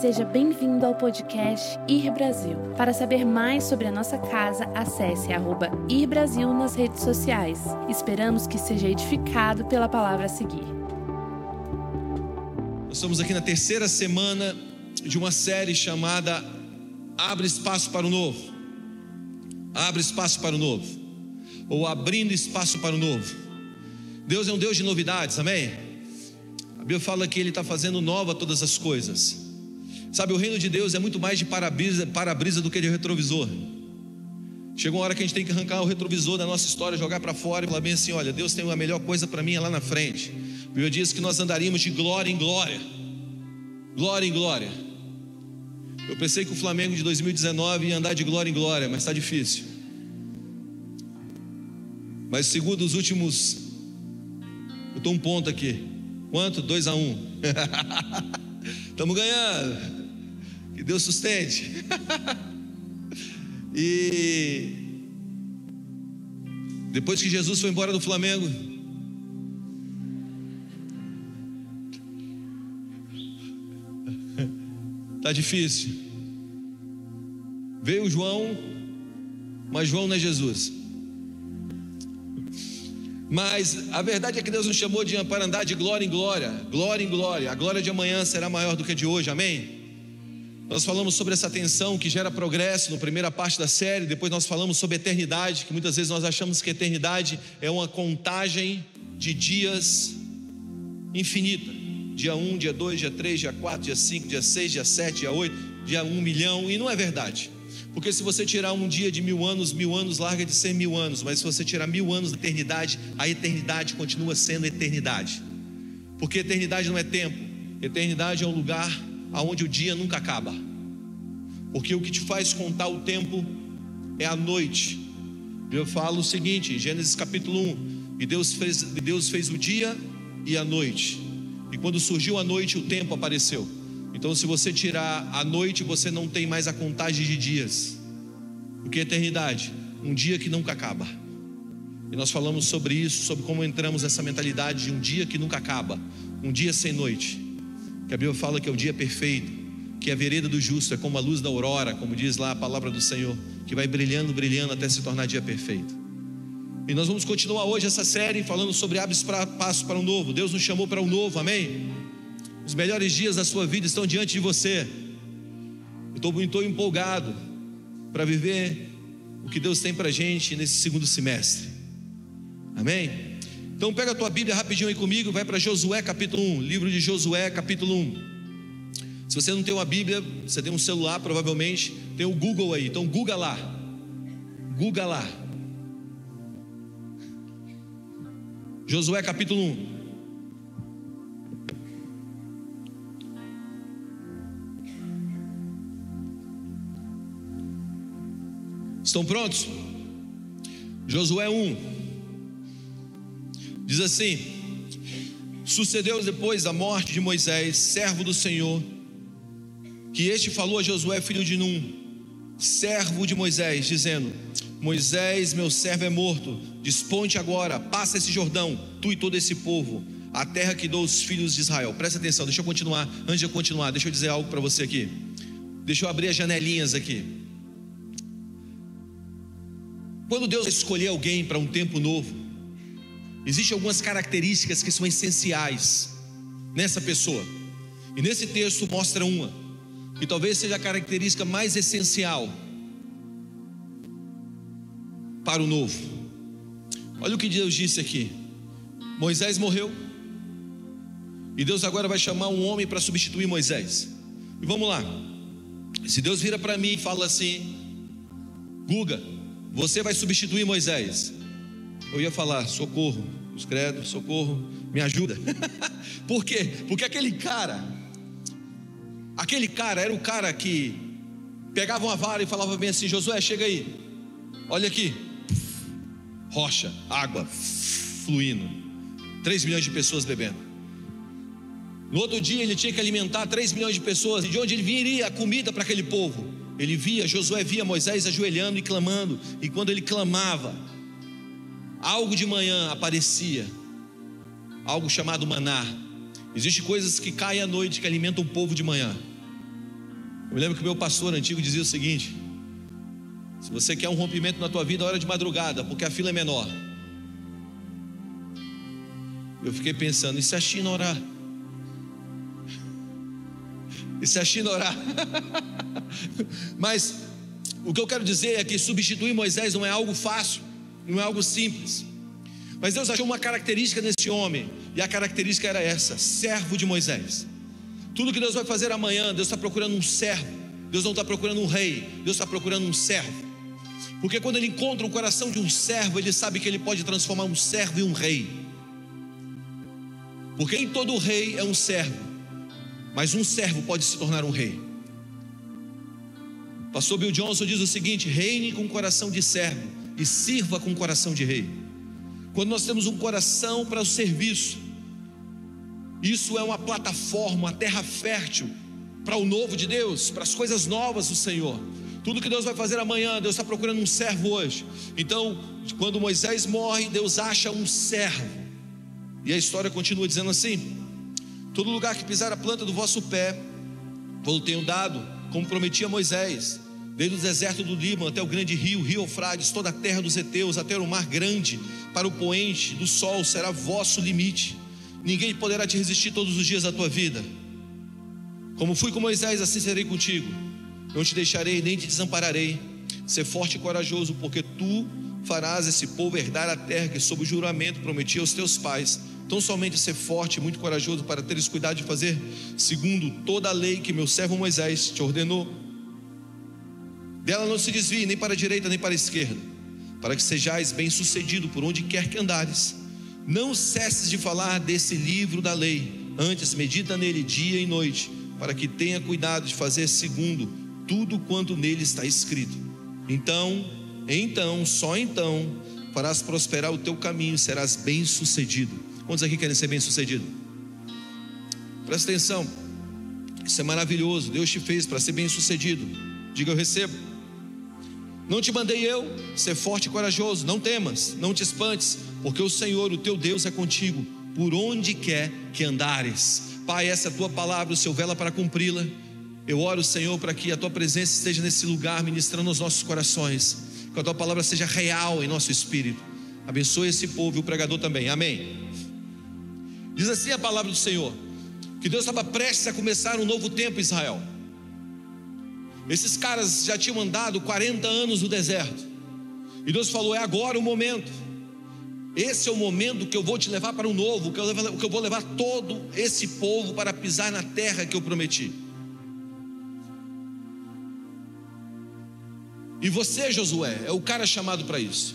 Seja bem-vindo ao podcast Ir Brasil. Para saber mais sobre a nossa casa, acesse arroba Ir Brasil nas redes sociais. Esperamos que seja edificado pela palavra a seguir. Nós estamos aqui na terceira semana de uma série chamada Abre Espaço para o Novo. Abre Espaço para o Novo. Ou Abrindo Espaço para o Novo. Deus é um Deus de novidades, amém? A Bíblia fala que Ele está fazendo nova todas as coisas. Sabe, o reino de Deus é muito mais de para-brisa para do que de retrovisor. Chegou uma hora que a gente tem que arrancar o retrovisor da nossa história, jogar para fora e falar bem assim: olha, Deus tem uma melhor coisa para mim é lá na frente. A Bíblia diz que nós andaríamos de glória em glória, glória em glória. Eu pensei que o Flamengo de 2019 ia andar de glória em glória, mas está difícil. Mas segundo os últimos, eu estou um ponto aqui. Quanto? 2 a 1 um. Estamos ganhando. Que Deus sustente. e depois que Jesus foi embora do Flamengo, tá difícil. Veio João, mas João não é Jesus. Mas a verdade é que Deus nos chamou de, para andar de glória em glória, glória em glória. A glória de amanhã será maior do que a de hoje, amém? Nós falamos sobre essa tensão que gera progresso na primeira parte da série, depois nós falamos sobre eternidade, que muitas vezes nós achamos que eternidade é uma contagem de dias infinita. Dia 1, dia 2, dia 3, dia 4, dia 5, dia 6, dia 7, dia 8, dia 1 milhão, e não é verdade. Porque se você tirar um dia de mil anos, mil anos larga de ser mil anos, mas se você tirar mil anos da eternidade, a eternidade continua sendo eternidade. Porque eternidade não é tempo, eternidade é um lugar onde o dia nunca acaba. Porque o que te faz contar o tempo é a noite. Eu falo o seguinte, Gênesis capítulo 1, e Deus fez, Deus fez o dia e a noite. E quando surgiu a noite, o tempo apareceu. Então, se você tirar a noite, você não tem mais a contagem de dias. O que é eternidade? Um dia que nunca acaba. E nós falamos sobre isso, sobre como entramos nessa mentalidade de um dia que nunca acaba, um dia sem noite. Que a Bíblia fala que é o dia perfeito, que a vereda do justo é como a luz da aurora, como diz lá a palavra do Senhor, que vai brilhando, brilhando até se tornar dia perfeito. E nós vamos continuar hoje essa série falando sobre abre passo para o novo. Deus nos chamou para o novo, amém? Os melhores dias da sua vida estão diante de você. Eu estou empolgado para viver o que Deus tem para a gente nesse segundo semestre. Amém? Então pega a tua Bíblia rapidinho aí comigo, vai para Josué capítulo 1, livro de Josué capítulo 1. Se você não tem uma Bíblia, você tem um celular provavelmente, tem o Google aí, então Google lá. Google lá. Josué capítulo 1. Estão prontos? Josué 1 diz assim: Sucedeu depois da morte de Moisés, servo do Senhor, que este falou a Josué, filho de Num, servo de Moisés, dizendo: Moisés, meu servo é morto, desponte agora, passa esse Jordão, tu e todo esse povo, a terra que dou aos filhos de Israel. Presta atenção, deixa eu continuar. Antes de eu continuar, deixa eu dizer algo para você aqui. Deixa eu abrir as janelinhas aqui. Quando Deus escolher alguém para um tempo novo, existem algumas características que são essenciais nessa pessoa. E nesse texto mostra uma, que talvez seja a característica mais essencial para o novo. Olha o que Deus disse aqui. Moisés morreu. E Deus agora vai chamar um homem para substituir Moisés. E vamos lá. Se Deus vira para mim e fala assim: Guga, você vai substituir Moisés. Eu ia falar: socorro, os credos, socorro, me ajuda. Por quê? Porque aquele cara, aquele cara era o cara que pegava uma vara e falava bem assim: Josué, chega aí, olha aqui, rocha, água fluindo, 3 milhões de pessoas bebendo. No outro dia ele tinha que alimentar 3 milhões de pessoas, e de onde ele viria a comida para aquele povo? Ele via, Josué via Moisés ajoelhando e clamando, e quando ele clamava, algo de manhã aparecia, algo chamado maná. Existem coisas que caem à noite que alimentam o povo de manhã. Eu me lembro que meu pastor antigo dizia o seguinte: se você quer um rompimento na tua vida, hora de madrugada, porque a fila é menor. Eu fiquei pensando, e se a China orar? E se a China orar? Mas o que eu quero dizer é que substituir Moisés não é algo fácil, não é algo simples. Mas Deus achou uma característica nesse homem, e a característica era essa: servo de Moisés. Tudo que Deus vai fazer amanhã, Deus está procurando um servo. Deus não está procurando um rei, Deus está procurando um servo. Porque quando ele encontra o coração de um servo, ele sabe que ele pode transformar um servo em um rei. Porque em todo rei é um servo, mas um servo pode se tornar um rei. Pastor Bill Johnson diz o seguinte: reine com coração de servo e sirva com coração de rei. Quando nós temos um coração para o serviço, isso é uma plataforma, uma terra fértil para o novo de Deus, para as coisas novas do Senhor. Tudo que Deus vai fazer amanhã, Deus está procurando um servo hoje. Então, quando Moisés morre, Deus acha um servo. E a história continua dizendo assim: Todo lugar que pisar a planta do vosso pé, vou tenho dado, como prometi a Moisés, desde o deserto do Líbano até o grande rio, rio Eufrates, toda a terra dos heteus, até o mar grande, para o poente do sol será vosso limite. Ninguém poderá te resistir todos os dias da tua vida. Como fui com Moisés, assim serei contigo. Não te deixarei nem te desampararei. Ser forte e corajoso, porque tu farás esse povo herdar a terra que, sob o juramento, prometi aos teus pais. Tão somente ser forte e muito corajoso para teres cuidado de fazer segundo toda a lei que meu servo Moisés te ordenou. Dela não se desvie nem para a direita nem para a esquerda, para que sejais bem-sucedido por onde quer que andares. Não cesses de falar desse livro da lei, antes medita nele dia e noite, para que tenha cuidado de fazer segundo tudo quanto nele está escrito. Então, então, só então, farás prosperar o teu caminho, serás bem-sucedido. Quantos aqui querem ser bem-sucedido? Presta atenção. Isso é maravilhoso. Deus te fez para ser bem-sucedido. Diga eu recebo. Não te mandei eu ser forte e corajoso, não temas, não te espantes, porque o Senhor, o teu Deus, é contigo, por onde quer que andares. Pai, essa é a tua palavra, o seu vela para cumpri-la. Eu oro, Senhor, para que a tua presença esteja nesse lugar, ministrando os nossos corações, que a tua palavra seja real em nosso espírito. Abençoe esse povo e o pregador também. Amém. Diz assim a palavra do Senhor: que Deus estava prestes a começar um novo tempo em Israel. Esses caras já tinham andado 40 anos no deserto, e Deus falou: é agora o momento. Esse é o momento que eu vou te levar para um novo, que eu vou levar todo esse povo para pisar na terra que eu prometi. E você, Josué, é o cara chamado para isso.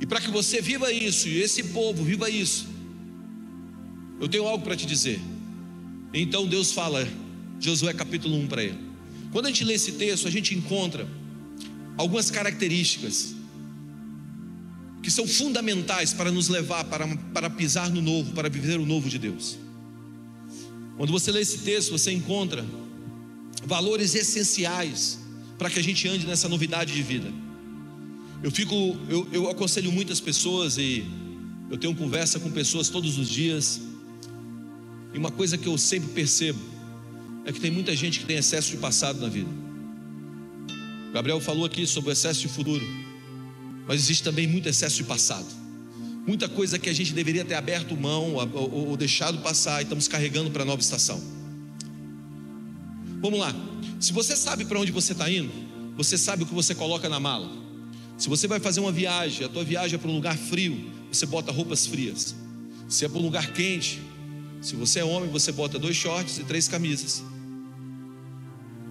E para que você viva isso, e esse povo viva isso, eu tenho algo para te dizer. Então Deus fala, Josué capítulo 1 para ele. Quando a gente lê esse texto, a gente encontra algumas características que são fundamentais para nos levar para, para pisar no novo, para viver o novo de Deus. Quando você lê esse texto, você encontra valores essenciais para que a gente ande nessa novidade de vida. Eu fico, eu, eu aconselho muitas pessoas e eu tenho conversa com pessoas todos os dias. E uma coisa que eu sempre percebo é que tem muita gente que tem excesso de passado na vida. Gabriel falou aqui sobre o excesso de futuro, mas existe também muito excesso de passado. Muita coisa que a gente deveria ter aberto mão ou, ou deixado passar e estamos carregando para a nova estação. Vamos lá. Se você sabe para onde você está indo, você sabe o que você coloca na mala. Se você vai fazer uma viagem, a tua viagem é para um lugar frio, você bota roupas frias. Se é para um lugar quente, se você é homem, você bota dois shorts e três camisas.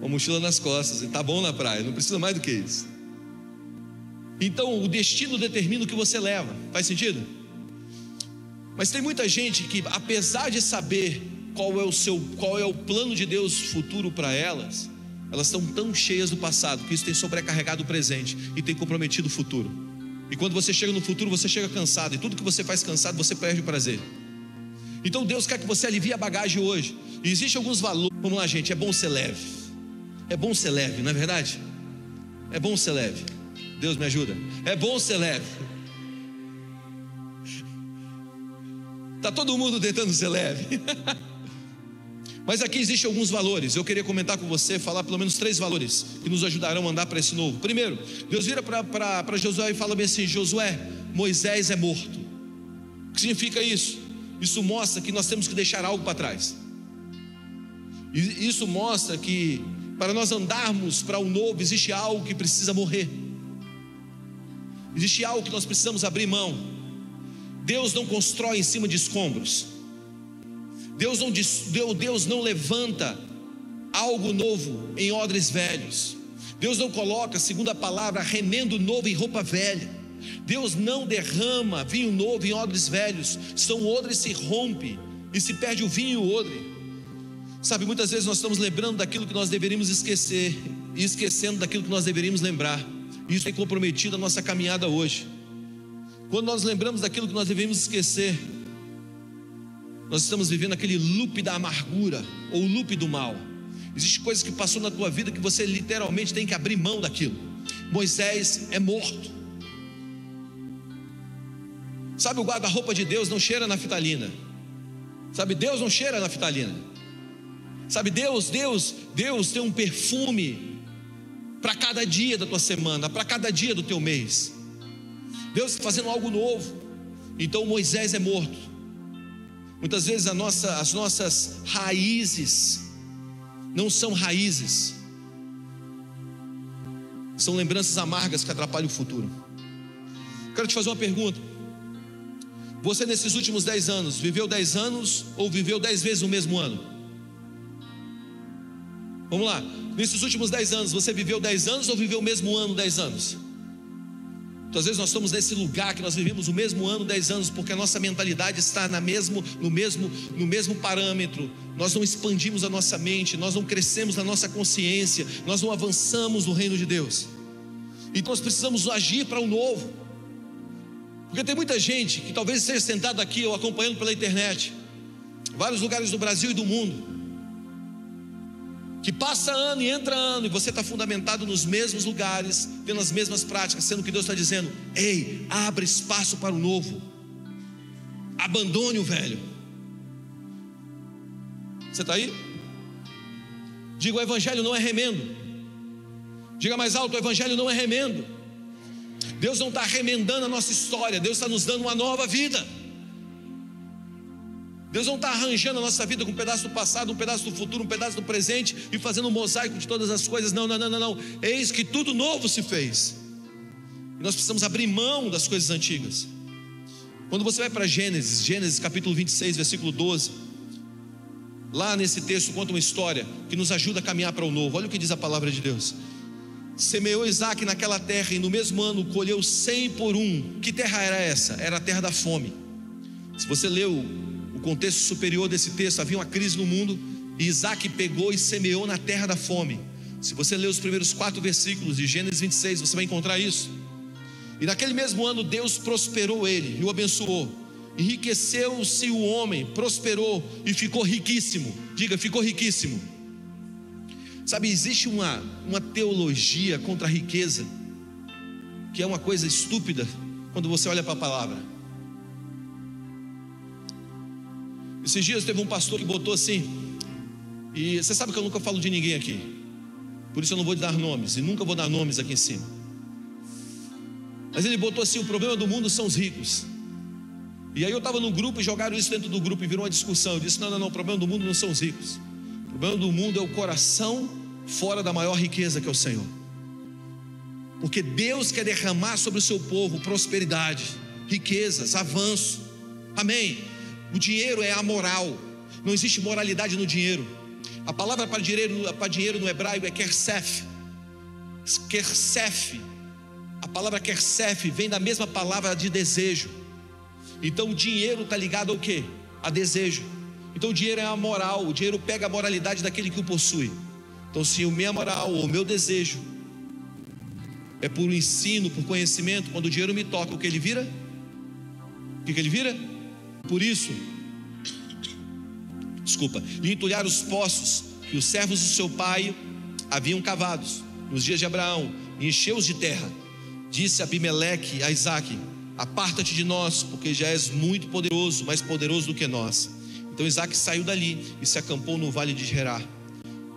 Uma mochila nas costas, e tá bom na praia, não precisa mais do que isso. Então, o destino determina o que você leva. Faz sentido? Mas tem muita gente que, apesar de saber qual é o seu, qual é o plano de Deus futuro para elas, elas estão tão cheias do passado que isso tem sobrecarregado o presente e tem comprometido o futuro. E quando você chega no futuro, você chega cansado, e tudo que você faz cansado, você perde o prazer. Então Deus quer que você alivie a bagagem hoje. E existem alguns valores. Vamos lá, gente, é bom ser leve. É bom ser leve, não é verdade? É bom ser leve. Deus me ajuda. É bom ser leve. Tá todo mundo tentando ser leve. Mas aqui existem alguns valores. Eu queria comentar com você, falar pelo menos três valores que nos ajudarão a andar para esse novo. Primeiro, Deus vira para Josué e fala bem assim: Josué, Moisés é morto. O que significa isso? Isso mostra que nós temos que deixar algo para trás. Isso mostra que para nós andarmos para o novo existe algo que precisa morrer. Existe algo que nós precisamos abrir mão. Deus não constrói em cima de escombros. Deus não, Deus não levanta algo novo em odres velhos. Deus não coloca, segundo a palavra, remendo novo em roupa velha. Deus não derrama vinho novo em odres velhos. São odres se rompe e se perde o vinho e o odre. Sabe, muitas vezes nós estamos lembrando daquilo que nós deveríamos esquecer e esquecendo daquilo que nós deveríamos lembrar. Isso tem comprometido a nossa caminhada hoje. Quando nós lembramos daquilo que nós deveríamos esquecer, nós estamos vivendo aquele loop da amargura ou loop do mal. Existem coisas que passou na tua vida que você literalmente tem que abrir mão daquilo. Moisés é morto. Sabe, o guarda-roupa de Deus não cheira naftalina. Sabe, Deus não cheira naftalina. Sabe, Deus, Deus, Deus tem um perfume para cada dia da tua semana, para cada dia do teu mês. Deus está fazendo algo novo. Então Moisés é morto. Muitas vezes nossa, as nossas raízes não são raízes, são lembranças amargas que atrapalham o futuro. Quero te fazer uma pergunta. Você nesses últimos dez anos, viveu dez anos ou viveu dez vezes o mesmo ano? Vamos lá, nesses últimos dez anos, você viveu dez anos ou viveu o mesmo ano dez anos? Muitas vezes nós estamos nesse lugar que nós vivemos o mesmo ano, dez anos, porque a nossa mentalidade está na mesmo, no, mesmo, no mesmo parâmetro. Nós não expandimos a nossa mente, nós não crescemos na nossa consciência, nós não avançamos no reino de Deus. Então nós precisamos agir para o novo. Porque tem muita gente que talvez esteja sentado aqui ou acompanhando pela internet, vários lugares do Brasil e do mundo, que passa ano e entra ano, e você está fundamentado nos mesmos lugares, tendo as mesmas práticas, sendo que Deus está dizendo: ei, abre espaço para o novo, abandone o velho. Você está aí? Diga: o Evangelho não é remendo. Diga mais alto: o Evangelho não é remendo. Deus não está remendando a nossa história, Deus está nos dando uma nova vida. Deus não está arranjando a nossa vida com um pedaço do passado, um pedaço do futuro, um pedaço do presente e fazendo um mosaico de todas as coisas. Não, não, não, não, não. Eis que tudo novo se fez. E nós precisamos abrir mão das coisas antigas. Quando você vai para Gênesis, Gênesis capítulo 26, versículo 12, lá nesse texto conta uma história que nos ajuda a caminhar para o novo. Olha o que diz a palavra de Deus. Semeou Isaac naquela terra e no mesmo ano colheu cem por um. Que terra era essa? Era a terra da fome. Se você leu o contexto superior desse texto, havia uma crise no mundo e Isaac pegou e semeou na terra da fome. Se você ler os primeiros quatro versículos de Gênesis 26, você vai encontrar isso. E naquele mesmo ano, Deus prosperou ele e o abençoou. Enriqueceu-se o homem, prosperou e ficou riquíssimo. Diga, ficou riquíssimo. Sabe, existe uma, uma teologia contra a riqueza, que é uma coisa estúpida quando você olha para a palavra. Esses dias teve um pastor que botou assim, e você sabe que eu nunca falo de ninguém aqui, por isso eu não vou dar nomes, e nunca vou dar nomes aqui em cima. Mas ele botou assim: o problema do mundo são os ricos. E aí eu estava no grupo e jogaram isso dentro do grupo e virou uma discussão. Eu disse: não, não, não, o problema do mundo não são os ricos. O problema do mundo é o coração fora da maior riqueza que é o Senhor. Porque Deus quer derramar sobre o seu povo prosperidade, riquezas, avanço. Amém. O dinheiro é amoral. Não existe moralidade no dinheiro. A palavra para dinheiro, para dinheiro no hebraico é kersef. Kersef. A palavra kersef vem da mesma palavra de desejo. Então o dinheiro está ligado ao que? A desejo. Então o dinheiro é a moral. O dinheiro pega a moralidade daquele que o possui. Então se o meu moral o meu desejo é por ensino, por conhecimento, quando o dinheiro me toca, o que ele vira? O que ele vira? Por isso, desculpa, lhe entulhar os poços que os servos do seu pai haviam cavados nos dias de Abraão, e encheu-os de terra. Disse Abimeleque a Isaac: Aparta-te de nós, porque já és muito poderoso, mais poderoso do que nós. Então Isaac saiu dali e se acampou no vale de Gerar,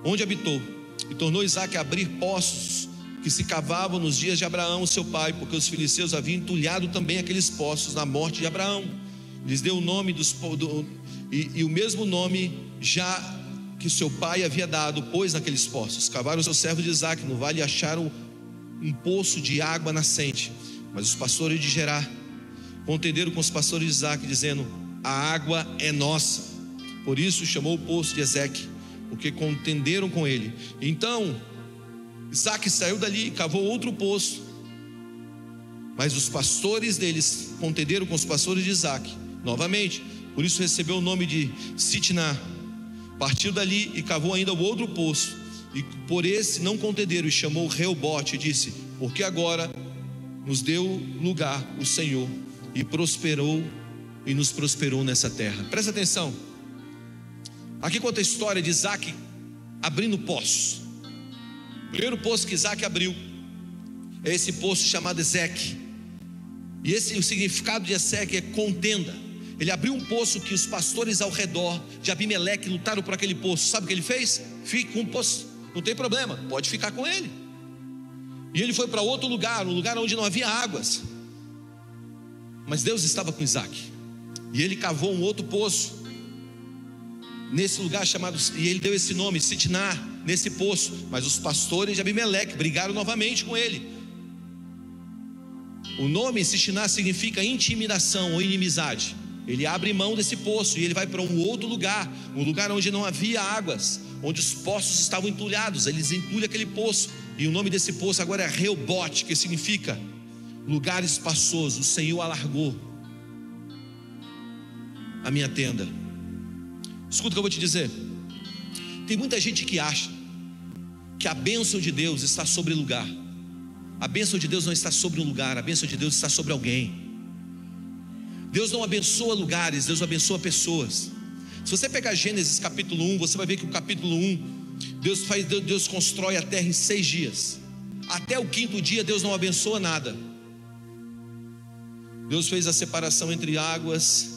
onde habitou, e tornou Isaac a abrir poços que se cavavam nos dias de Abraão, seu pai, porque os filisteus haviam entulhado também aqueles poços na morte de Abraão. Lhes deu o nome dos do, e, e o mesmo nome já que seu pai havia dado, pôs naqueles poços. Cavaram o seu servo de Isaac no vale e acharam um poço de água nascente. Mas os pastores de Gerar contenderam com os pastores de Isaac, dizendo: A água é nossa. Por isso chamou o poço de Ezeque, porque contenderam com ele. Então Isaac saiu dali e cavou outro poço. Mas os pastores deles contenderam com os pastores de Isaac, novamente. Por isso recebeu o nome de Sitná. Partiu dali e cavou ainda o outro poço. E por esse não contenderam e chamou Reobote e disse: Porque agora nos deu lugar o Senhor e prosperou e nos prosperou nessa terra. Presta atenção. Aqui conta a história de Isaac abrindo poços. Primeiro poço que Isaac abriu é esse poço chamado Ezeque. E esse o significado de Ezeque é contenda. Ele abriu um poço que os pastores ao redor de Abimeleque lutaram por aquele poço. Sabe o que ele fez? Fique com o poço, não tem problema, pode ficar com ele. E ele foi para outro lugar, um lugar onde não havia águas. Mas Deus estava com Isaac. E ele cavou um outro poço. Nesse lugar chamado, e ele deu esse nome, Sitnar nesse poço, mas os pastores de Abimeleque brigaram novamente com ele. O nome Sishiná significa intimidação ou inimizade. Ele abre mão desse poço e ele vai para um outro lugar, um lugar onde não havia águas, onde os poços estavam entulhados. Eles entulham aquele poço, e o nome desse poço agora é Reobote, que significa lugar espaçoso. O Senhor alargou a minha tenda. Escuta o que eu vou te dizer. Tem muita gente que acha que a bênção de Deus está sobre lugar. A bênção de Deus não está sobre um lugar, a bênção de Deus está sobre alguém. Deus não abençoa lugares, Deus abençoa pessoas. Se você pegar Gênesis capítulo 1, você vai ver que o capítulo 1, Deus faz, Deus constrói a terra em seis dias. Até o quinto dia, Deus não abençoa nada. Deus fez a separação entre águas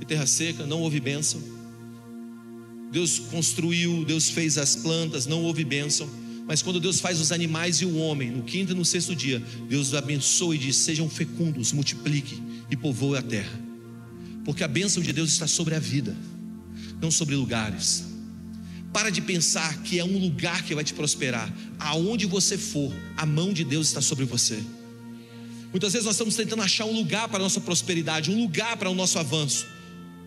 e terra seca, não houve bênção. Deus construiu, Deus fez as plantas, não houve bênção. Mas quando Deus faz os animais e o homem, no quinto e no sexto dia, Deus abençoa e diz: sejam fecundos, multipliquem e povoem a terra. Porque a bênção de Deus está sobre a vida, não sobre lugares. Para de pensar que é um lugar que vai te prosperar. Aonde você for, a mão de Deus está sobre você. Muitas vezes nós estamos tentando achar um lugar para a nossa prosperidade, um lugar para o nosso avanço.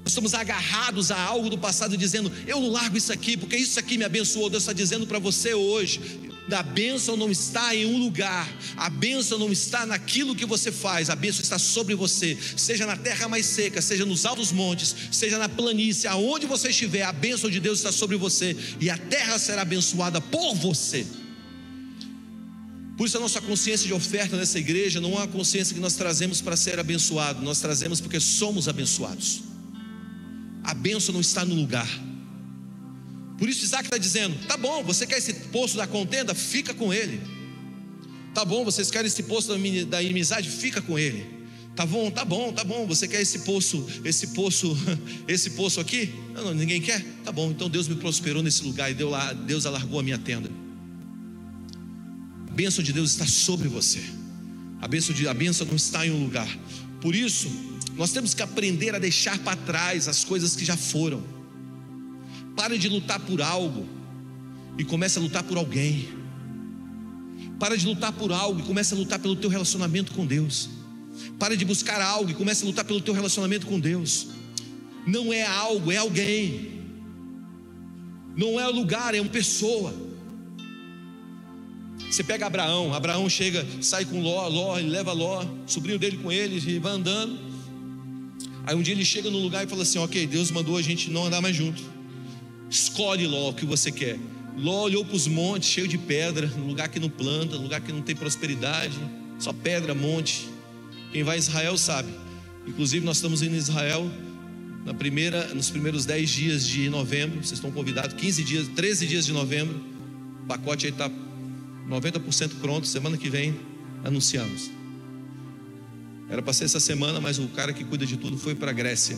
Nós estamos agarrados a algo do passado, dizendo: Eu não largo isso aqui, porque isso aqui me abençoou. Deus está dizendo para você hoje: a bênção não está em um lugar, a bênção não está naquilo que você faz, a bênção está sobre você, seja na terra mais seca, seja nos altos montes, seja na planície, aonde você estiver, a bênção de Deus está sobre você e a terra será abençoada por você. Por isso a nossa consciência de oferta nessa igreja não é uma consciência que nós trazemos para ser abençoado, nós trazemos porque somos abençoados a bênção não está no lugar. Por isso Isaac está dizendo: tá bom, você quer esse poço da contenda? Fica com ele. Tá bom, vocês querem esse poço da inimizade? Fica com ele. Tá bom, tá bom, tá bom. Você quer esse poço, esse poço, esse poço aqui? Não, não, ninguém quer? Tá bom, então Deus me prosperou nesse lugar e Deus, Deus alargou a minha tenda. A bênção de Deus está sobre você. A bênção, de, a bênção não está em um lugar. Por isso, nós temos que aprender a deixar para trás as coisas que já foram. Pare de lutar por algo e comece a lutar por alguém. Pare de lutar por algo e comece a lutar pelo teu relacionamento com Deus. Pare de buscar algo e comece a lutar pelo teu relacionamento com Deus. Não é algo, é alguém. Não é lugar, é uma pessoa. Você pega Abraão, Abraão chega, sai com Ló, Ló, ele leva Ló, sobrinho dele com ele, e vai andando. Aí um dia ele chega no lugar e fala assim: Ok, Deus mandou a gente não andar mais junto. Escolhe Ló o que você quer. Ló olhou para os montes cheio de pedra, no lugar que não planta, no lugar que não tem prosperidade, só pedra, monte. Quem vai a Israel sabe. Inclusive, nós estamos indo em Israel na primeira, nos primeiros 10 dias de novembro. Vocês estão convidados, 15 dias, 13 dias de novembro. O pacote aí está 90% pronto. Semana que vem anunciamos. Era para ser essa semana, mas o cara que cuida de tudo foi para a Grécia.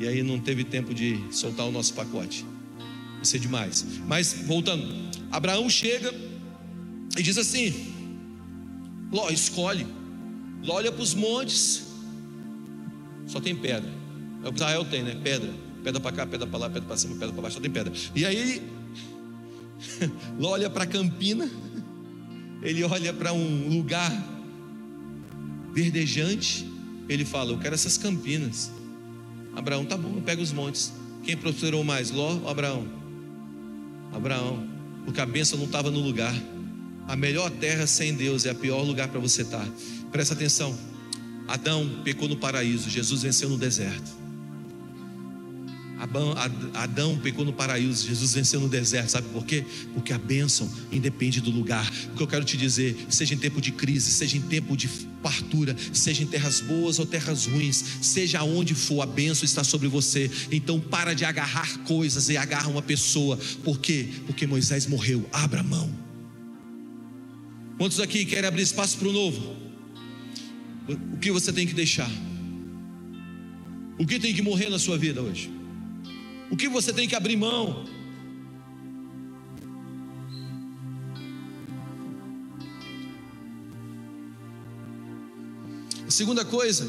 E aí não teve tempo de soltar o nosso pacote. Isso é demais. Mas voltando, Abraão chega e diz assim: Ló, escolhe. Ló olha para os montes, só tem pedra. É o que Israel tem, né? Pedra. Pedra para cá, pedra para lá, pedra para cima, pedra para baixo, só tem pedra. E aí, Ló olha para a campina, ele olha para um lugar verdejante, ele fala: Eu quero essas campinas. Abraão, tá bom, pega os montes. Quem prosperou mais, Ló ou Abraão? Abraão, porque a bênção não estava no lugar. A melhor terra sem Deus é a pior lugar para você estar. Tá. Presta atenção. Adão pecou no paraíso, Jesus venceu no deserto. Adão pecou no paraíso, Jesus venceu no deserto, sabe por quê? Porque a bênção independe do lugar. O que eu quero te dizer, seja em tempo de crise, seja em tempo de fartura, seja em terras boas ou terras ruins, seja onde for, a bênção está sobre você. Então para de agarrar coisas e agarra uma pessoa. Por quê? Porque Moisés morreu. Abra mão. Quantos aqui querem abrir espaço para o novo? O que você tem que deixar? O que tem que morrer na sua vida hoje? O que você tem que abrir mão? A segunda coisa,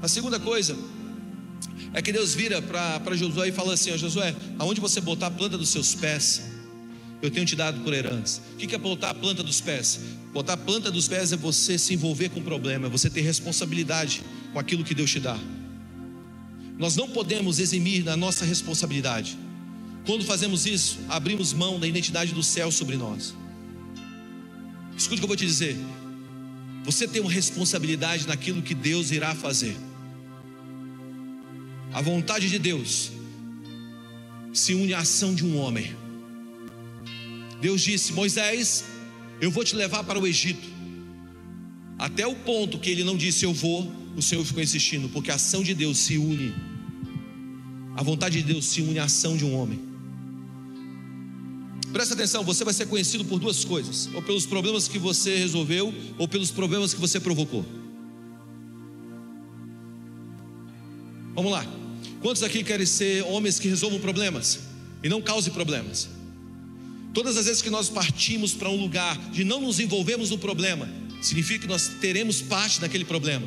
a segunda coisa é que Deus vira para Josué e fala assim: ó, Josué, aonde você botar a planta dos seus pés, eu tenho te dado por herança. O que é botar a planta dos pés? Botar a planta dos pés é você se envolver com o problema, é você ter responsabilidade com aquilo que Deus te dá. Nós não podemos eximir da nossa responsabilidade. Quando fazemos isso, abrimos mão da identidade do céu sobre nós. Escute o que eu vou te dizer. Você tem uma responsabilidade naquilo que Deus irá fazer. A vontade de Deus se une à ação de um homem. Deus disse: Moisés, eu vou te levar para o Egito. Até o ponto que ele não disse eu vou, o Senhor ficou insistindo, porque a ação de Deus se une, a vontade de Deus se une à ação de um homem. Presta atenção, você vai ser conhecido por duas coisas: ou pelos problemas que você resolveu, ou pelos problemas que você provocou. Vamos lá. Quantos aqui querem ser homens que resolvam problemas e não causem problemas? Todas as vezes que nós partimos para um lugar de não nos envolvermos no problema, significa que nós teremos parte daquele problema.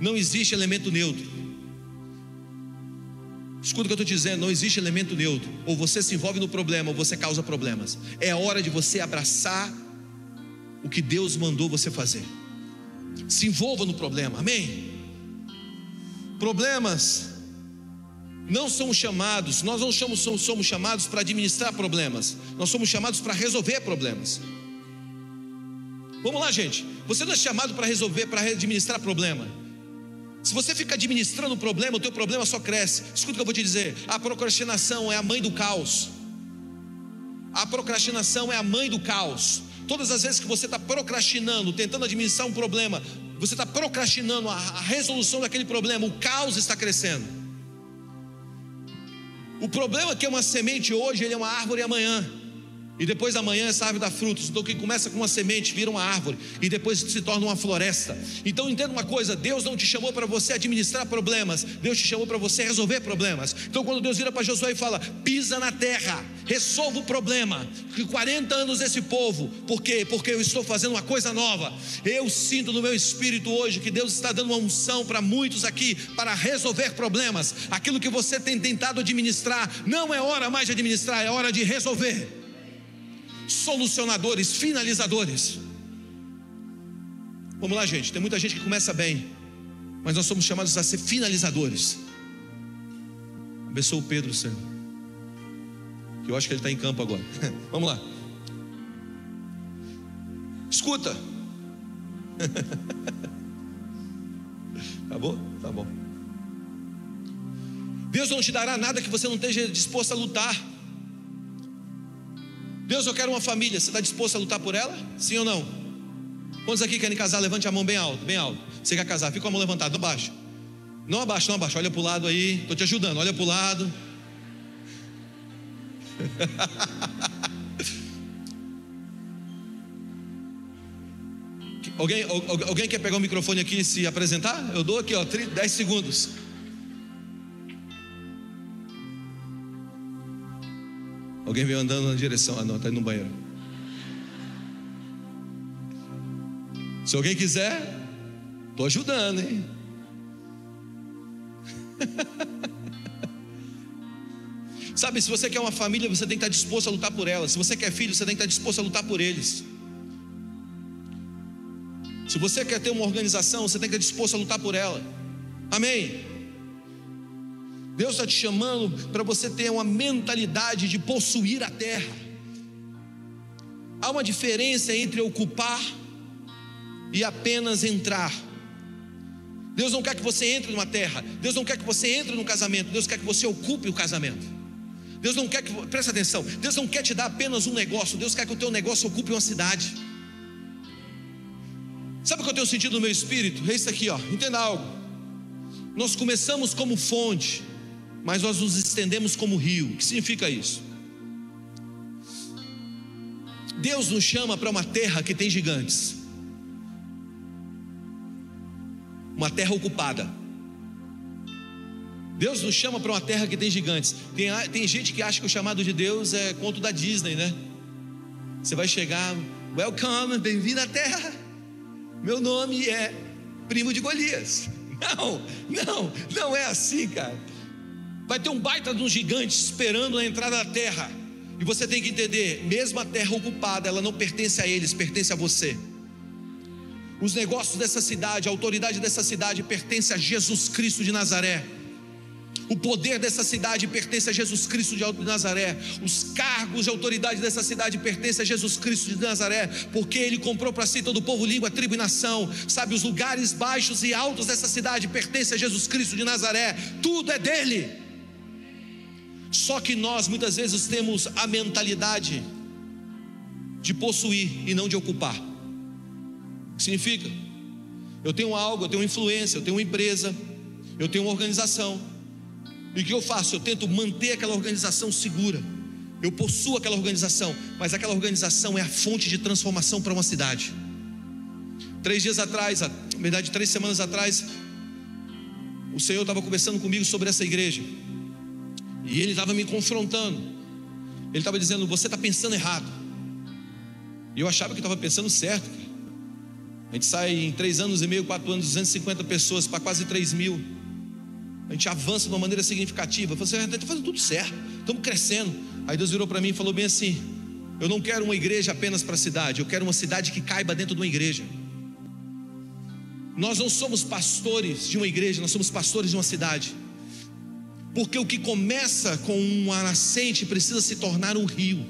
Não existe elemento neutro. Escuta o que eu estou dizendo: não existe elemento neutro. Ou você se envolve no problema, ou você causa problemas. É hora de você abraçar o que Deus mandou você fazer. Se envolva no problema, amém? Problemas não somos chamados, nós não somos, somos chamados para administrar problemas, nós somos chamados para resolver problemas. Vamos lá, gente. Você não é chamado para resolver, para administrar problema. Se você fica administrando o problema, o teu problema só cresce. Escuta o que eu vou te dizer: a procrastinação é a mãe do caos. A procrastinação é a mãe do caos. Todas as vezes que você está procrastinando, tentando administrar um problema, você está procrastinando a, a resolução daquele problema, o caos está crescendo. O problema é que é uma semente hoje, ele é uma árvore amanhã. E depois da manhã essa árvore dá frutos. Então, quem começa com uma semente vira uma árvore e depois se torna uma floresta. Então, entenda uma coisa: Deus não te chamou para você administrar problemas, Deus te chamou para você resolver problemas. Então, quando Deus vira para Josué e fala: pisa na terra, resolva o problema. Que 40 anos esse povo, por quê? Porque eu estou fazendo uma coisa nova. Eu sinto no meu espírito hoje que Deus está dando uma unção para muitos aqui para resolver problemas. Aquilo que você tem tentado administrar, não é hora mais de administrar, é hora de resolver solucionadores, finalizadores. Vamos lá, gente. Tem muita gente que começa bem, mas nós somos chamados a ser finalizadores. Abençoa o Pedro, Senhor. Que eu acho que ele está em campo agora. Vamos lá. Escuta. Acabou? Tá bom. Deus não te dará nada que você não esteja disposto a lutar. Deus, eu quero uma família. Você está disposto a lutar por ela? Sim ou não? Quantos aqui querem casar? Levante a mão bem alto, bem alto. Você quer casar? Fica com a mão levantada, não abaixa. Não abaixa, não abaixa. Olha para o lado aí. Estou te ajudando. Olha para o lado. Alguém, alguém quer pegar o microfone aqui e se apresentar? Eu dou aqui, ó, 10 segundos. Alguém veio andando na direção. Ah, não, está indo no banheiro. Se alguém quiser, estou ajudando, hein? Sabe, se você quer uma família, você tem que estar disposto a lutar por ela. Se você quer filho, você tem que estar disposto a lutar por eles. Se você quer ter uma organização, você tem que estar disposto a lutar por ela. Amém. Deus está te chamando para você ter uma mentalidade de possuir a terra. Há uma diferença entre ocupar e apenas entrar. Deus não quer que você entre numa terra, Deus não quer que você entre no casamento, Deus quer que você ocupe o casamento. Deus não quer que, presta atenção, Deus não quer te dar apenas um negócio, Deus quer que o teu negócio ocupe uma cidade. Sabe o que eu tenho sentido no meu espírito? É isso aqui, ó. Entenda algo. Nós começamos como fonte, mas nós nos estendemos como rio. O que significa isso? Deus nos chama para uma terra que tem gigantes. uma terra ocupada. Deus nos chama para uma terra que tem gigantes. Tem, tem gente que acha que o chamado de Deus é conto da Disney, né? Você vai chegar, welcome, bem-vindo à terra. Meu nome é primo de Golias. Não, não, não é assim, cara. Vai ter um baita de um gigante esperando a entrada da terra. E você tem que entender, mesmo a terra ocupada, ela não pertence a eles, pertence a você. Os negócios dessa cidade, a autoridade dessa cidade pertence a Jesus Cristo de Nazaré. O poder dessa cidade pertence a Jesus Cristo de Nazaré. Os cargos de autoridade dessa cidade pertencem a Jesus Cristo de Nazaré, porque Ele comprou para si todo o povo, língua, tribo e nação. Sabe, os lugares baixos e altos dessa cidade pertencem a Jesus Cristo de Nazaré. Tudo é dele. Só que nós muitas vezes temos a mentalidade de possuir e não de ocupar que significa? Eu tenho algo, eu tenho influência, eu tenho uma empresa, eu tenho uma organização. E o que eu faço? Eu tento manter aquela organização segura. Eu possuo aquela organização, mas aquela organização é a fonte de transformação para uma cidade. Três dias atrás, na verdade, três semanas atrás, o Senhor estava conversando comigo sobre essa igreja. E Ele estava me confrontando. Ele estava dizendo: Você está pensando errado. E eu achava que estava pensando certo. A gente sai em três anos e meio, quatro anos, 250 pessoas para quase 3 mil. A gente avança de uma maneira significativa. Você está fazendo tudo certo, estamos crescendo. Aí Deus virou para mim e falou bem assim: Eu não quero uma igreja apenas para a cidade, eu quero uma cidade que caiba dentro de uma igreja. Nós não somos pastores de uma igreja, nós somos pastores de uma cidade. Porque o que começa com uma nascente precisa se tornar um rio.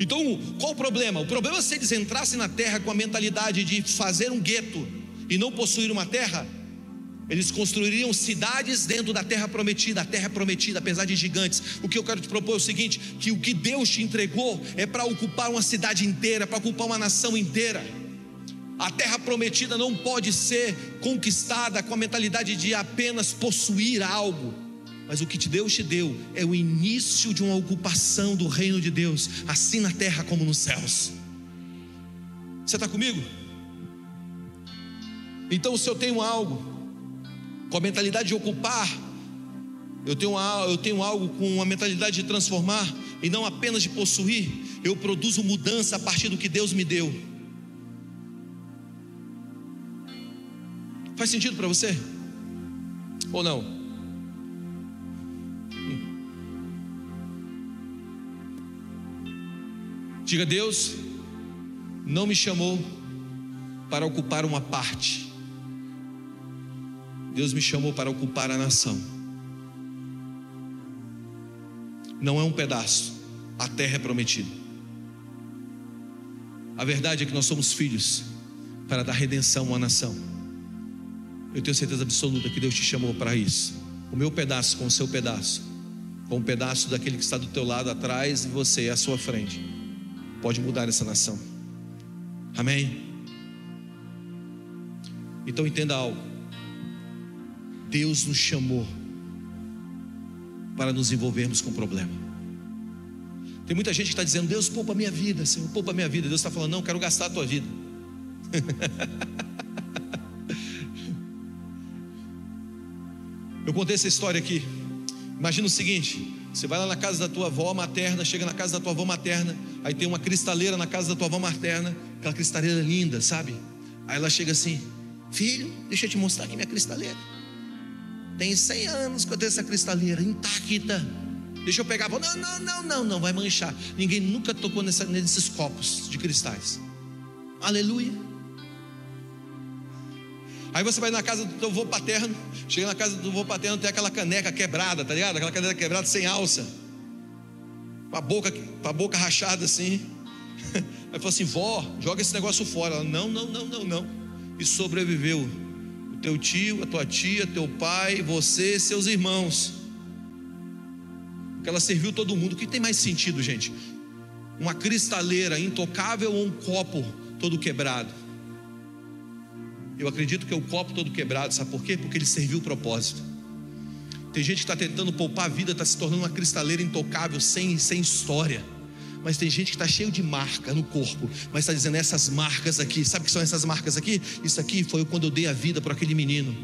Então, qual o problema? O problema é se eles entrassem na terra com a mentalidade de fazer um gueto e não possuir uma terra, eles construiriam cidades dentro da terra prometida, a terra prometida, apesar de gigantes. O que eu quero te propor é o seguinte: que o que Deus te entregou é para ocupar uma cidade inteira, para ocupar uma nação inteira. A terra prometida não pode ser conquistada com a mentalidade de apenas possuir algo mas o que Deus te deu é o início de uma ocupação do reino de Deus, assim na terra como nos céus. Você está comigo? Então, se eu tenho algo, com a mentalidade de ocupar, eu tenho, eu tenho algo com a mentalidade de transformar, e não apenas de possuir, eu produzo mudança a partir do que Deus me deu. Faz sentido para você? Ou não? Diga, Deus não me chamou para ocupar uma parte. Deus me chamou para ocupar a nação. Não é um pedaço, a terra é prometida. A verdade é que nós somos filhos para dar redenção à nação. Eu tenho certeza absoluta que Deus te chamou para isso. O meu pedaço com o seu pedaço, com um pedaço daquele que está do teu lado atrás e você à sua frente pode mudar essa nação. Amém? Então entenda algo. Deus nos chamou para nos envolvermos com o problema. Tem muita gente que está dizendo, Deus poupa a minha vida, Senhor, poupa a minha vida. Deus está falando, não, quero gastar a tua vida. Eu contei essa história aqui. Imagina o seguinte: você vai lá na casa da tua avó materna, chega na casa da tua avó materna, aí tem uma cristaleira na casa da tua avó materna, aquela cristaleira linda, sabe? Aí ela chega assim: Filho, deixa eu te mostrar aqui minha cristaleira. Tem 100 anos que eu tenho essa cristaleira intacta. Deixa eu pegar. Não, não, não, não, não, vai manchar. Ninguém nunca tocou nessa, nesses copos de cristais. Aleluia. Aí você vai na casa do teu avô paterno, chega na casa do avô paterno, tem aquela caneca quebrada, tá ligado? Aquela caneca quebrada sem alça, com a boca, com a boca rachada assim. Aí falou assim: vó, joga esse negócio fora. Ela, não, não, não, não, não. E sobreviveu o teu tio, a tua tia, teu pai, você, seus irmãos. Porque ela serviu todo mundo. O que tem mais sentido, gente? Uma cristaleira intocável ou um copo todo quebrado? Eu acredito que é o copo todo quebrado, sabe por quê? Porque ele serviu o propósito. Tem gente que está tentando poupar a vida, está se tornando uma cristaleira intocável, sem, sem história. Mas tem gente que está cheio de marca no corpo, mas está dizendo essas marcas aqui, sabe o que são essas marcas aqui? Isso aqui foi quando eu dei a vida para aquele menino.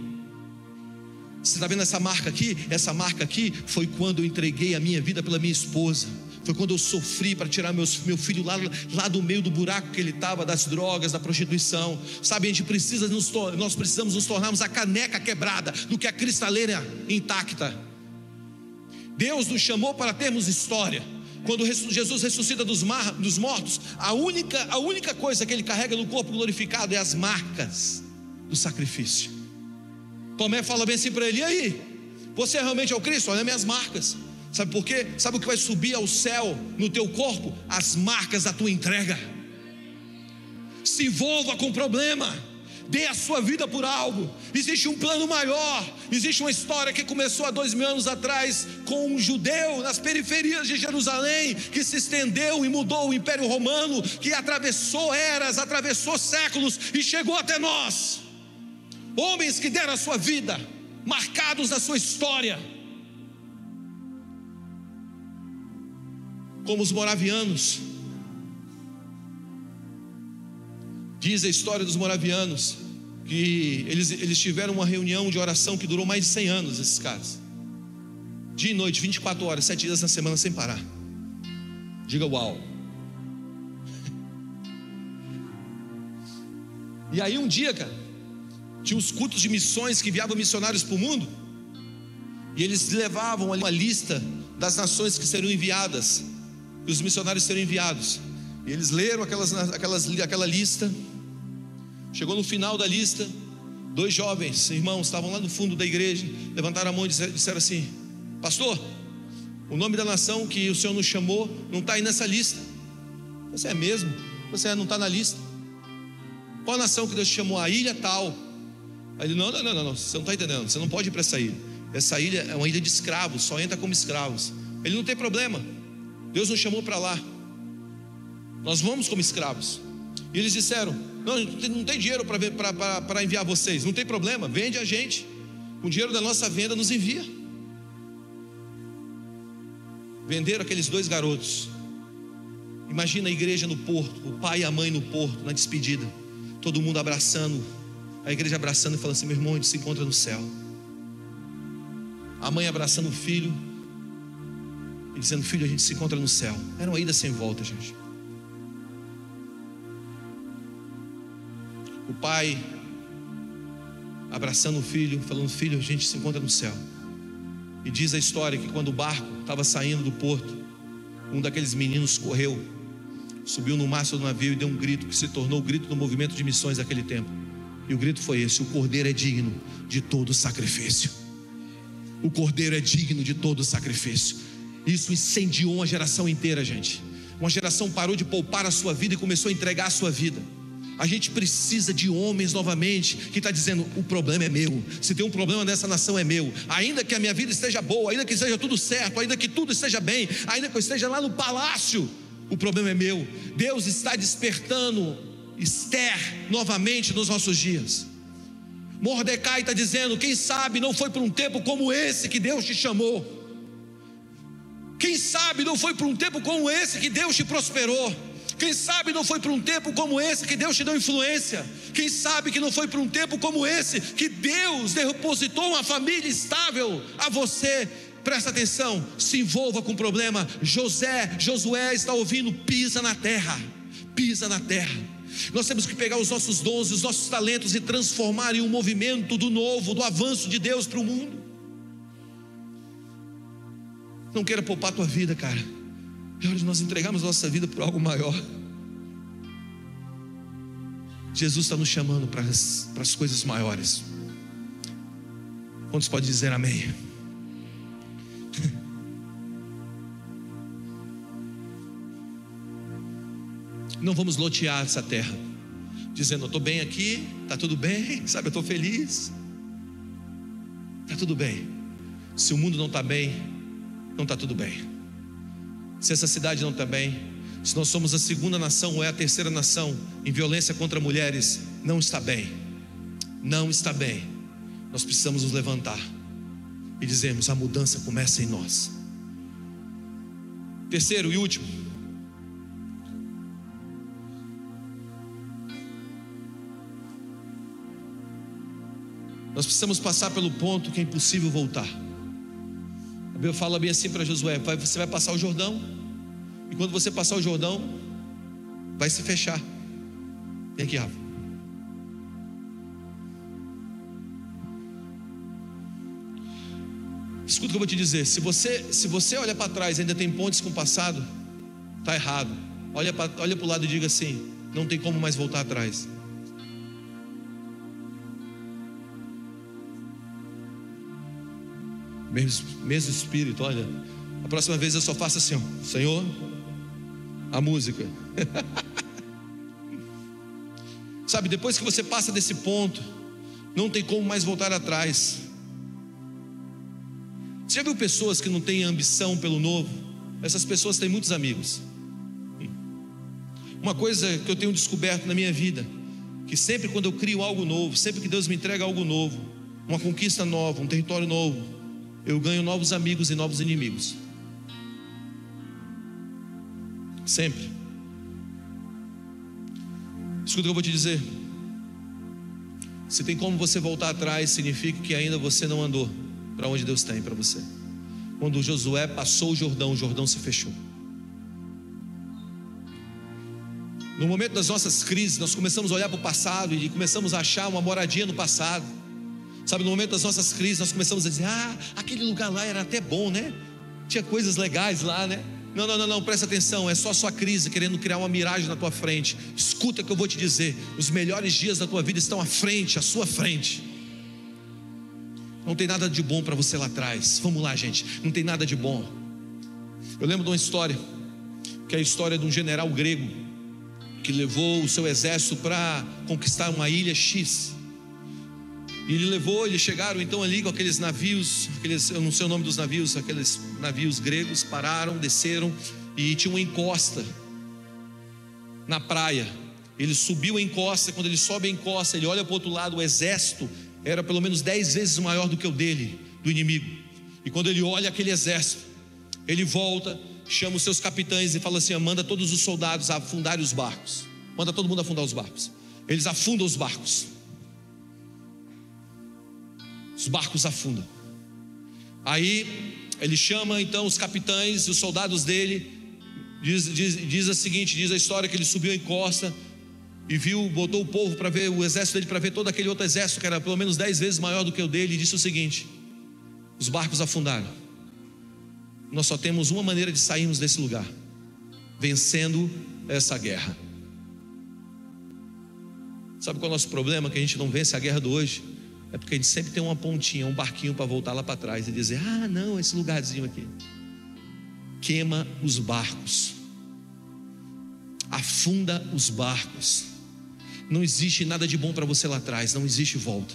Você está vendo essa marca aqui? Essa marca aqui foi quando eu entreguei a minha vida pela minha esposa. Foi quando eu sofri para tirar meus, meu filho lá, lá do meio do buraco que ele estava, das drogas, da prostituição. Sabe, a gente precisa nos, nós precisamos nos tornarmos a caneca quebrada do que a cristaleira intacta. Deus nos chamou para termos história. Quando Jesus ressuscita dos, mar, dos mortos, a única, a única coisa que ele carrega no corpo glorificado é as marcas do sacrifício. Tomé fala bem assim para ele: e aí? Você realmente é o Cristo? Olha minhas marcas. Sabe por quê? Sabe o que vai subir ao céu no teu corpo? As marcas da tua entrega. Se envolva com o problema. Dê a sua vida por algo. Existe um plano maior. Existe uma história que começou há dois mil anos atrás com um judeu nas periferias de Jerusalém que se estendeu e mudou o Império Romano, que atravessou eras, atravessou séculos e chegou até nós. Homens que deram a sua vida, marcados na sua história como os moravianos. Diz a história dos moravianos que eles, eles tiveram uma reunião de oração que durou mais de 100 anos, esses caras. Dia e noite, 24 horas, 7 dias na semana sem parar. Diga uau. E aí um dia, cara, tinha os cultos de missões que enviavam missionários para o mundo. E eles levavam uma lista das nações que seriam enviadas e os missionários seriam enviados. E eles leram aquelas, aquelas, aquela lista. Chegou no final da lista, dois jovens irmãos estavam lá no fundo da igreja, levantaram a mão e disseram assim: Pastor, o nome da nação que o Senhor nos chamou não está aí nessa lista. Você é mesmo? Você não está na lista. Qual a nação que Deus te chamou? A ilha tal. Aí ele: Não, não, não, não, você não está entendendo. Você não pode ir para essa ilha. Essa ilha é uma ilha de escravos, só entra como escravos. Ele não tem problema. Deus nos chamou para lá. Nós vamos como escravos. E eles disseram: Não, não tem dinheiro para enviar vocês. Não tem problema, vende a gente. Com o dinheiro da nossa venda, nos envia. Venderam aqueles dois garotos. Imagina a igreja no porto, o pai e a mãe no porto, na despedida. Todo mundo abraçando, a igreja abraçando e falando assim: Meu irmão, a gente se encontra no céu. A mãe abraçando o filho, dizendo: Filho, a gente se encontra no céu. Era uma ida sem volta, gente. O pai abraçando o filho, falando: Filho, a gente se encontra no céu. E diz a história que quando o barco estava saindo do porto, um daqueles meninos correu, subiu no mastro do navio e deu um grito que se tornou o grito do movimento de missões daquele tempo. E o grito foi esse: O cordeiro é digno de todo sacrifício. O cordeiro é digno de todo sacrifício. Isso incendiou uma geração inteira, gente. Uma geração parou de poupar a sua vida e começou a entregar a sua vida. A gente precisa de homens novamente que está dizendo: o problema é meu. Se tem um problema nessa nação é meu. Ainda que a minha vida esteja boa, ainda que esteja tudo certo, ainda que tudo esteja bem, ainda que eu esteja lá no palácio, o problema é meu. Deus está despertando Esther novamente nos nossos dias. Mordecai está dizendo: quem sabe não foi por um tempo como esse que Deus te chamou. Quem sabe não foi por um tempo como esse que Deus te prosperou. Quem sabe não foi para um tempo como esse que Deus te deu influência? Quem sabe que não foi para um tempo como esse que Deus depositou uma família estável a você? Presta atenção, se envolva com o problema. José, Josué está ouvindo, pisa na terra, pisa na terra. Nós temos que pegar os nossos dons, os nossos talentos e transformar em um movimento do novo, do avanço de Deus para o mundo. Não queira poupar a tua vida, cara. É hora de nós entregarmos nossa vida por algo maior. Jesus está nos chamando para as, para as coisas maiores. Quantos podem dizer amém? Não vamos lotear essa terra, dizendo: Eu estou bem aqui, está tudo bem, sabe, eu estou feliz. Está tudo bem. Se o mundo não está bem, não está tudo bem. Se essa cidade não está bem, se nós somos a segunda nação ou é a terceira nação em violência contra mulheres, não está bem. Não está bem. Nós precisamos nos levantar e dizermos: a mudança começa em nós. Terceiro e último, Nós precisamos passar pelo ponto que é impossível voltar. Bíblia fala bem assim para Josué: você vai passar o Jordão, e quando você passar o Jordão, vai se fechar. Vem aqui, Rafa. Escuta o que eu vou te dizer: se você, se você olha para trás e ainda tem pontes com o passado, está errado. Olha para olha o lado e diga assim: não tem como mais voltar atrás. Mesmo, mesmo espírito, olha. A próxima vez eu só faço assim, ó, Senhor, a música. Sabe, depois que você passa desse ponto, não tem como mais voltar atrás. Você já viu pessoas que não têm ambição pelo novo? Essas pessoas têm muitos amigos. Uma coisa que eu tenho descoberto na minha vida, que sempre quando eu crio algo novo, sempre que Deus me entrega algo novo, uma conquista nova, um território novo, eu ganho novos amigos e novos inimigos. Sempre. Escuta o que eu vou te dizer. Se tem como você voltar atrás, significa que ainda você não andou para onde Deus tem para você. Quando Josué passou o Jordão, o Jordão se fechou. No momento das nossas crises, nós começamos a olhar para o passado e começamos a achar uma moradia no passado. Sabe, no momento das nossas crises, nós começamos a dizer: ah, aquele lugar lá era até bom, né? Tinha coisas legais lá, né? Não, não, não, não, presta atenção, é só a sua crise querendo criar uma miragem na tua frente. Escuta o que eu vou te dizer: os melhores dias da tua vida estão à frente, à sua frente. Não tem nada de bom para você lá atrás. Vamos lá, gente, não tem nada de bom. Eu lembro de uma história, que é a história de um general grego que levou o seu exército para conquistar uma ilha X. E ele levou, eles chegaram então ali com aqueles navios, aqueles, eu não sei o nome dos navios, aqueles navios gregos, pararam, desceram e tinha uma encosta na praia. Ele subiu a encosta, quando ele sobe a encosta, ele olha para o outro lado, o exército era pelo menos dez vezes maior do que o dele, do inimigo. E quando ele olha aquele exército, ele volta, chama os seus capitães e fala assim: manda todos os soldados afundarem os barcos. Manda todo mundo afundar os barcos. Eles afundam os barcos os barcos afundam. Aí ele chama então os capitães e os soldados dele, diz, diz, diz a seguinte: diz a história que ele subiu em costa e viu, botou o povo para ver o exército dele, para ver todo aquele outro exército que era pelo menos dez vezes maior do que o dele, e disse o seguinte: os barcos afundaram. Nós só temos uma maneira de sairmos desse lugar: vencendo essa guerra. Sabe qual é o nosso problema? Que a gente não vence a guerra do hoje. É porque a gente sempre tem uma pontinha, um barquinho para voltar lá para trás e dizer: ah, não, esse lugarzinho aqui. Queima os barcos, afunda os barcos. Não existe nada de bom para você lá atrás, não existe volta.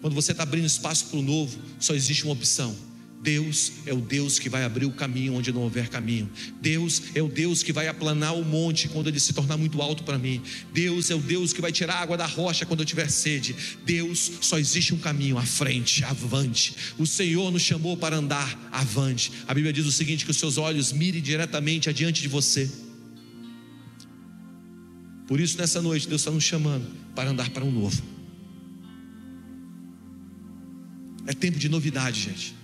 Quando você está abrindo espaço para o novo, só existe uma opção: Deus é o Deus que vai abrir o caminho onde não houver caminho. Deus é o Deus que vai aplanar o monte quando ele se tornar muito alto para mim. Deus é o Deus que vai tirar a água da rocha quando eu tiver sede. Deus só existe um caminho à frente, avante. O Senhor nos chamou para andar avante. A Bíblia diz o seguinte: que os seus olhos mirem diretamente adiante de você. Por isso, nessa noite, Deus está nos chamando para andar para um novo. É tempo de novidade, gente.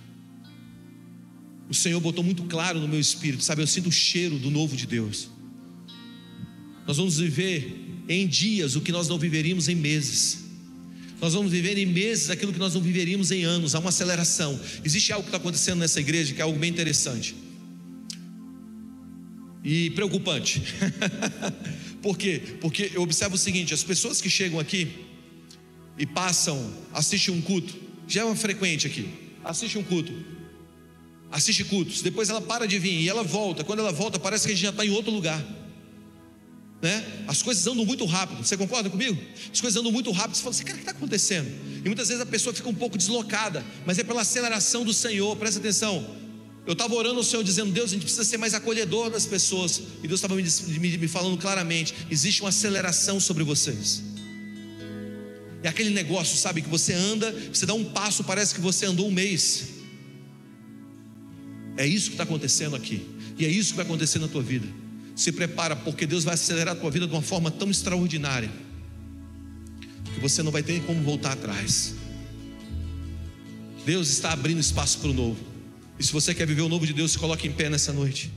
O Senhor botou muito claro no meu espírito, sabe? Eu sinto o cheiro do novo de Deus. Nós vamos viver em dias o que nós não viveríamos em meses. Nós vamos viver em meses aquilo que nós não viveríamos em anos. Há uma aceleração. Existe algo que está acontecendo nessa igreja que é algo bem interessante e preocupante. Por quê? Porque eu observo o seguinte: as pessoas que chegam aqui e passam, assistem um culto, já é uma frequente aqui, assiste um culto, assiste cultos, depois ela para de vir e ela volta. Quando ela volta, parece que a gente já está em outro lugar. Né? As coisas andam muito rápido, você concorda comigo? As coisas andam muito rápido, você fala assim, cara, o que está acontecendo? E muitas vezes a pessoa fica um pouco deslocada, mas é pela aceleração do Senhor, presta atenção. Eu estava orando ao Senhor dizendo, Deus, a gente precisa ser mais acolhedor das pessoas. E Deus estava me, me, me falando claramente: existe uma aceleração sobre vocês. É aquele negócio, sabe, que você anda, você dá um passo, parece que você andou um mês. É isso que está acontecendo aqui. E é isso que vai acontecer na tua vida. Se prepara, porque Deus vai acelerar a tua vida de uma forma tão extraordinária que você não vai ter como voltar atrás. Deus está abrindo espaço para o novo. E se você quer viver o novo de Deus, se coloque em pé nessa noite.